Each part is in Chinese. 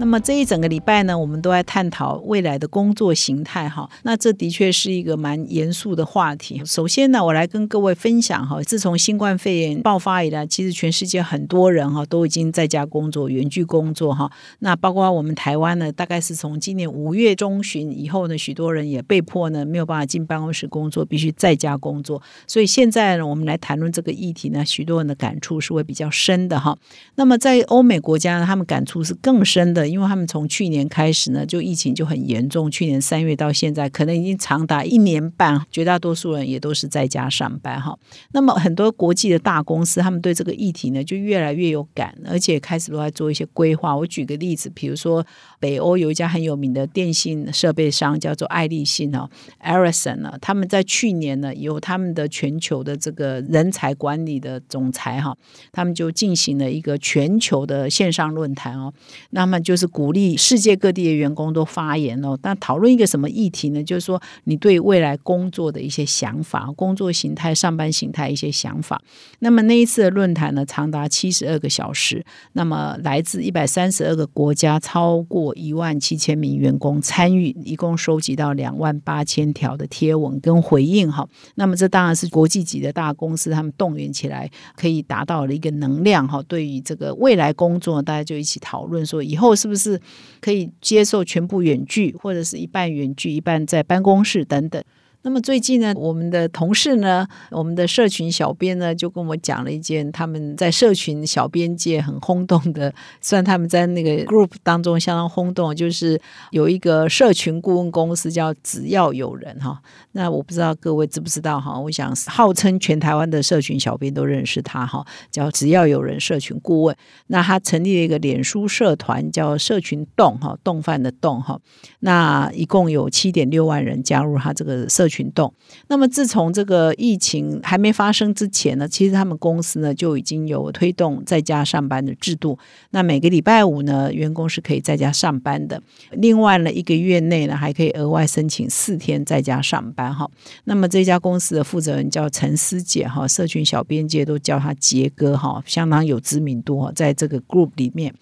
那么这一整个礼拜呢，我们都在探讨未来的工作形态哈。那这的确是一个蛮严肃的话题。首先呢，我来跟各位分享哈，自从新冠肺炎爆发以来，其实全世界很多人哈都已经在家工作、远距工作哈。那包括我们台湾呢，大概是从今年五月中旬以后呢，许多人也被迫呢没有办法进办公室工作，必须在家工作。所以现在呢，我们来谈论这个议题呢，许多人的感触是会比较深的哈。那么在欧美国家呢，他们感触是更深的。因为他们从去年开始呢，就疫情就很严重。去年三月到现在，可能已经长达一年半，绝大多数人也都是在家上班哈。那么很多国际的大公司，他们对这个议题呢，就越来越有感，而且开始都在做一些规划。我举个例子，比如说北欧有一家很有名的电信设备商，叫做爱立信哦 e r i s o n 呢，他们在去年呢，由他们的全球的这个人才管理的总裁哈，他们就进行了一个全球的线上论坛哦，那么就是。鼓励世界各地的员工都发言哦。那讨论一个什么议题呢？就是说你对未来工作的一些想法、工作形态、上班形态一些想法。那么那一次的论坛呢，长达七十二个小时。那么来自一百三十二个国家，超过一万七千名员工参与，一共收集到两万八千条的贴文跟回应哈。那么这当然是国际级的大公司，他们动员起来可以达到了一个能量哈。对于这个未来工作，大家就一起讨论说，以后是是不？是可以接受全部远距，或者是一半远距，一半在办公室等等。那么最近呢，我们的同事呢，我们的社群小编呢，就跟我讲了一件他们在社群小编界很轰动的，虽然他们在那个 group 当中相当轰动，就是有一个社群顾问公司叫只要有人哈。那我不知道各位知不知道哈？我想号称全台湾的社群小编都认识他哈，叫只要有人社群顾问。那他成立了一个脸书社团，叫社群动哈，动饭的动哈。那一共有七点六万人加入他这个社。群动。那么，自从这个疫情还没发生之前呢，其实他们公司呢就已经有推动在家上班的制度。那每个礼拜五呢，员工是可以在家上班的。另外呢，一个月内呢，还可以额外申请四天在家上班。哈，那么这家公司的负责人叫陈思姐哈，社群小编界都叫他杰哥哈，相当有知名度哈，在这个 group 里面。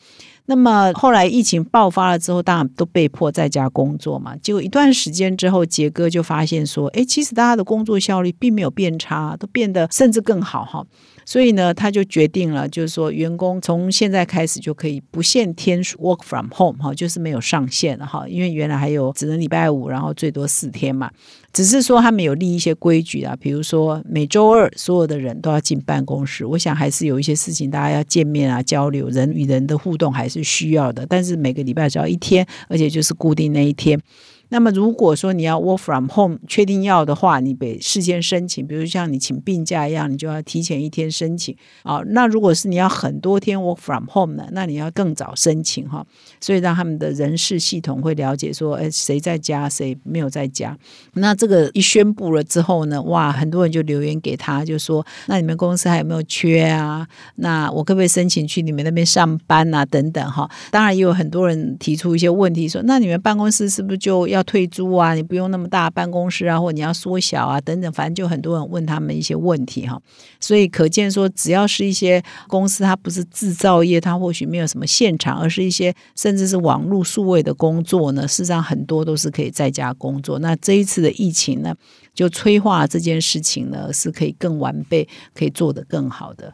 那么后来疫情爆发了之后，大家都被迫在家工作嘛。结果一段时间之后，杰哥就发现说：“哎，其实大家的工作效率并没有变差，都变得甚至更好哈。”所以呢，他就决定了，就是说，员工从现在开始就可以不限天数 work from home 哈，就是没有上限哈。因为原来还有只能礼拜五，然后最多四天嘛。只是说他们有立一些规矩啊，比如说每周二所有的人都要进办公室。我想还是有一些事情大家要见面啊、交流，人与人的互动还是需要的。但是每个礼拜只要一天，而且就是固定那一天。那么如果说你要 work from home，确定要的话，你得事先申请，比如像你请病假一样，你就要提前一天申请啊。那如果是你要很多天 work from home 呢，那你要更早申请哈。所以让他们的人事系统会了解说，哎，谁在家，谁没有在家。那这个一宣布了之后呢，哇，很多人就留言给他，就说，那你们公司还有没有缺啊？那我可不可以申请去你们那边上班啊？等等哈。当然也有很多人提出一些问题，说，那你们办公室是不是就要要退租啊？你不用那么大办公室啊，或你要缩小啊，等等，反正就很多人问他们一些问题哈。所以可见说，只要是一些公司，它不是制造业，它或许没有什么现场，而是一些甚至是网络数位的工作呢。事实上，很多都是可以在家工作。那这一次的疫情呢，就催化这件事情呢，是可以更完备，可以做得更好的。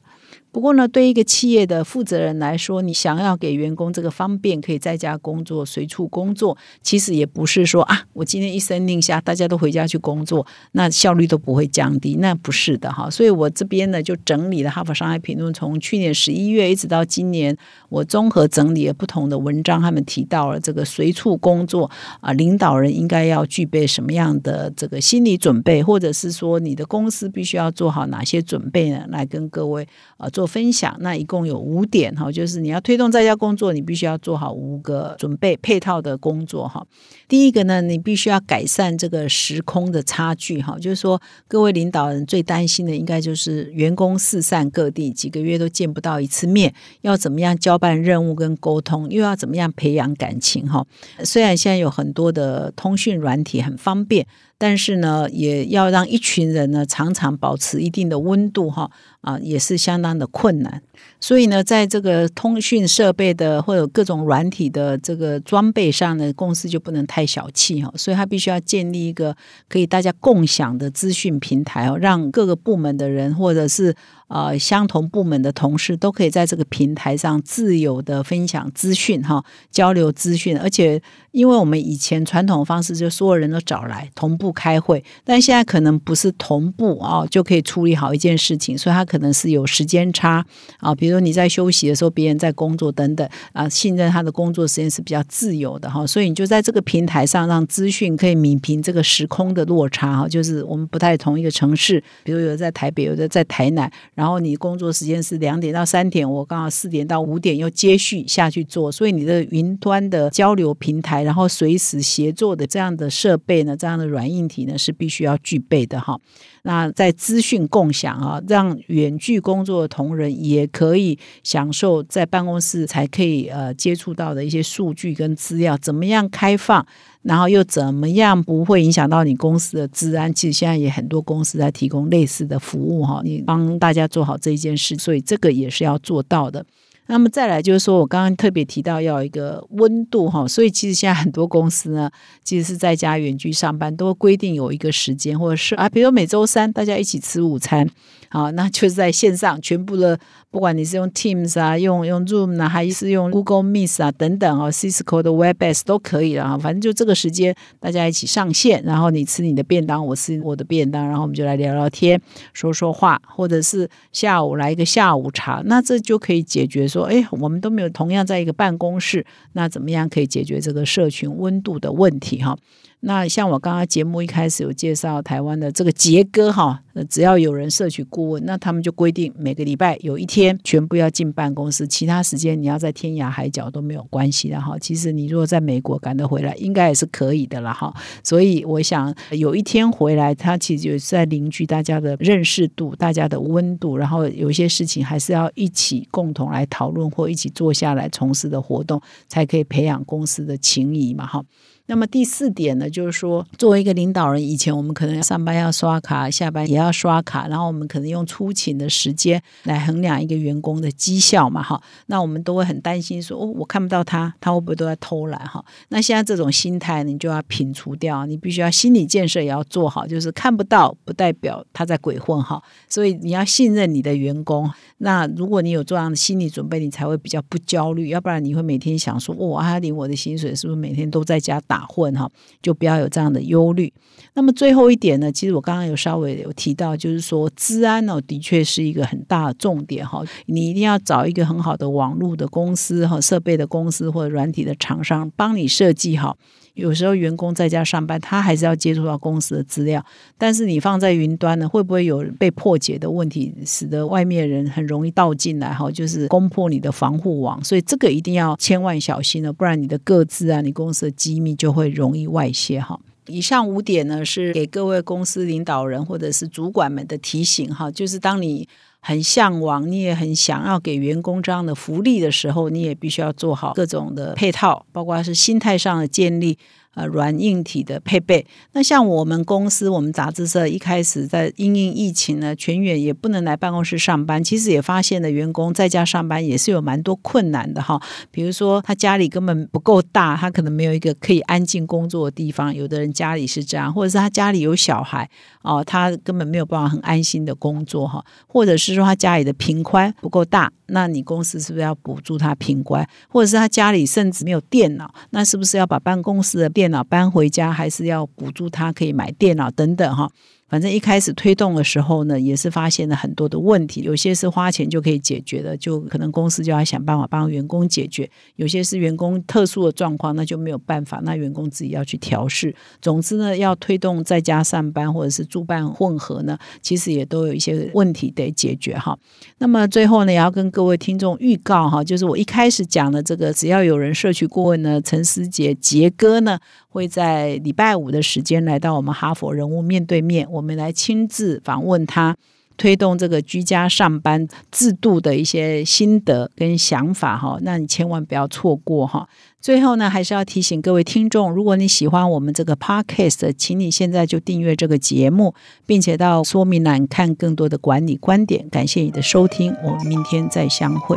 不过呢，对一个企业的负责人来说，你想要给员工这个方便，可以在家工作、随处工作，其实也不是说啊，我今天一声令下，大家都回家去工作，那效率都不会降低，那不是的哈。所以我这边呢，就整理了《哈佛商业评论》从去年十一月一直到今年，我综合整理了不同的文章，他们提到了这个随处工作啊，领导人应该要具备什么样的这个心理准备，或者是说你的公司必须要做好哪些准备呢？来跟各位啊做。做分享。那一共有五点哈，就是你要推动在家工作，你必须要做好五个准备配套的工作哈。第一个呢，你必须要改善这个时空的差距哈，就是说各位领导人最担心的应该就是员工四散各地，几个月都见不到一次面，要怎么样交办任务跟沟通，又要怎么样培养感情哈。虽然现在有很多的通讯软体很方便。但是呢，也要让一群人呢常常保持一定的温度哈啊，也是相当的困难。所以呢，在这个通讯设备的或者各种软体的这个装备上呢，公司就不能太小气哈。所以它必须要建立一个可以大家共享的资讯平台哦，让各个部门的人或者是呃相同部门的同事都可以在这个平台上自由的分享资讯哈，交流资讯。而且，因为我们以前传统方式就所有人都找来同步。开会，但现在可能不是同步啊，就可以处理好一件事情，所以它可能是有时间差啊。比如你在休息的时候，别人在工作等等啊，信任他的工作时间是比较自由的哈，所以你就在这个平台上让资讯可以弭平这个时空的落差哈，就是我们不太同一个城市，比如有的在台北，有的在台南，然后你工作时间是两点到三点，我刚好四点到五点又接续下去做，所以你的云端的交流平台，然后随时协作的这样的设备呢，这样的软硬。体呢是必须要具备的哈。那在资讯共享啊，让远距工作的同仁也可以享受在办公室才可以呃接触到的一些数据跟资料，怎么样开放，然后又怎么样不会影响到你公司的治安？其实现在也很多公司在提供类似的服务哈，你帮大家做好这一件事，所以这个也是要做到的。那么再来就是说，我刚刚特别提到要一个温度哈，所以其实现在很多公司呢，其实是在家远距上班，都规定有一个时间，或者是啊，比如每周三大家一起吃午餐。好，那就是在线上，全部的，不管你是用 Teams 啊，用用 Zoom 啊，还是用 Google Meet 啊等等哦，Cisco 的 Webex 都可以了啊。反正就这个时间，大家一起上线，然后你吃你的便当，我吃我的便当，然后我们就来聊聊天，说说话，或者是下午来一个下午茶，那这就可以解决说，哎，我们都没有同样在一个办公室，那怎么样可以解决这个社群温度的问题哈？那像我刚刚节目一开始有介绍台湾的这个杰哥哈，只要有人摄取顾问，那他们就规定每个礼拜有一天全部要进办公室，其他时间你要在天涯海角都没有关系的哈。其实你如果在美国赶得回来，应该也是可以的了哈。所以我想有一天回来，他其实就是在凝聚大家的认识度、大家的温度，然后有一些事情还是要一起共同来讨论或一起坐下来从事的活动，才可以培养公司的情谊嘛哈。那么第四点呢，就是说，作为一个领导人，以前我们可能上班要刷卡，下班也要刷卡，然后我们可能用出勤的时间来衡量一个员工的绩效嘛，哈。那我们都会很担心说，哦，我看不到他，他会不会都在偷懒哈？那现在这种心态，你就要摒除掉，你必须要心理建设也要做好，就是看不到不代表他在鬼混哈。所以你要信任你的员工。那如果你有这样的心理准备，你才会比较不焦虑，要不然你会每天想说，哦，阿玲我的薪水是不是每天都在家打混哈？就不要有这样的忧虑。那么最后一点呢，其实我刚刚有稍微有提到，就是说，治安呢，的确是一个很大的重点哈。你一定要找一个很好的网络的公司哈设备的公司或者软体的厂商，帮你设计好。有时候员工在家上班，他还是要接触到公司的资料。但是你放在云端呢，会不会有被破解的问题，使得外面人很容易盗进来？哈，就是攻破你的防护网。所以这个一定要千万小心了，不然你的个资啊，你公司的机密就会容易外泄。哈，以上五点呢，是给各位公司领导人或者是主管们的提醒。哈，就是当你。很向往，你也很想要给员工这样的福利的时候，你也必须要做好各种的配套，包括是心态上的建立。呃，软硬体的配备。那像我们公司，我们杂志社一开始在因应疫情呢，全员也不能来办公室上班。其实也发现了，员工在家上班也是有蛮多困难的哈。比如说，他家里根本不够大，他可能没有一个可以安静工作的地方。有的人家里是这样，或者是他家里有小孩哦，他根本没有办法很安心的工作哈。或者是说他家里的平宽不够大，那你公司是不是要补助他平宽？或者是他家里甚至没有电脑，那是不是要把办公室的电电脑搬回家，还是要补助他可以买电脑等等哈。反正一开始推动的时候呢，也是发现了很多的问题，有些是花钱就可以解决的，就可能公司就要想办法帮员工解决；有些是员工特殊的状况，那就没有办法，那员工自己要去调试。总之呢，要推动在家上班或者是住办混合呢，其实也都有一些问题得解决哈。那么最后呢，也要跟各位听众预告哈，就是我一开始讲的这个，只要有人社区顾问呢，陈思杰杰哥呢。会在礼拜五的时间来到我们哈佛人物面对面，我们来亲自访问他，推动这个居家上班制度的一些心得跟想法哈。那你千万不要错过哈。最后呢，还是要提醒各位听众，如果你喜欢我们这个 podcast，请你现在就订阅这个节目，并且到说明栏看更多的管理观点。感谢你的收听，我们明天再相会。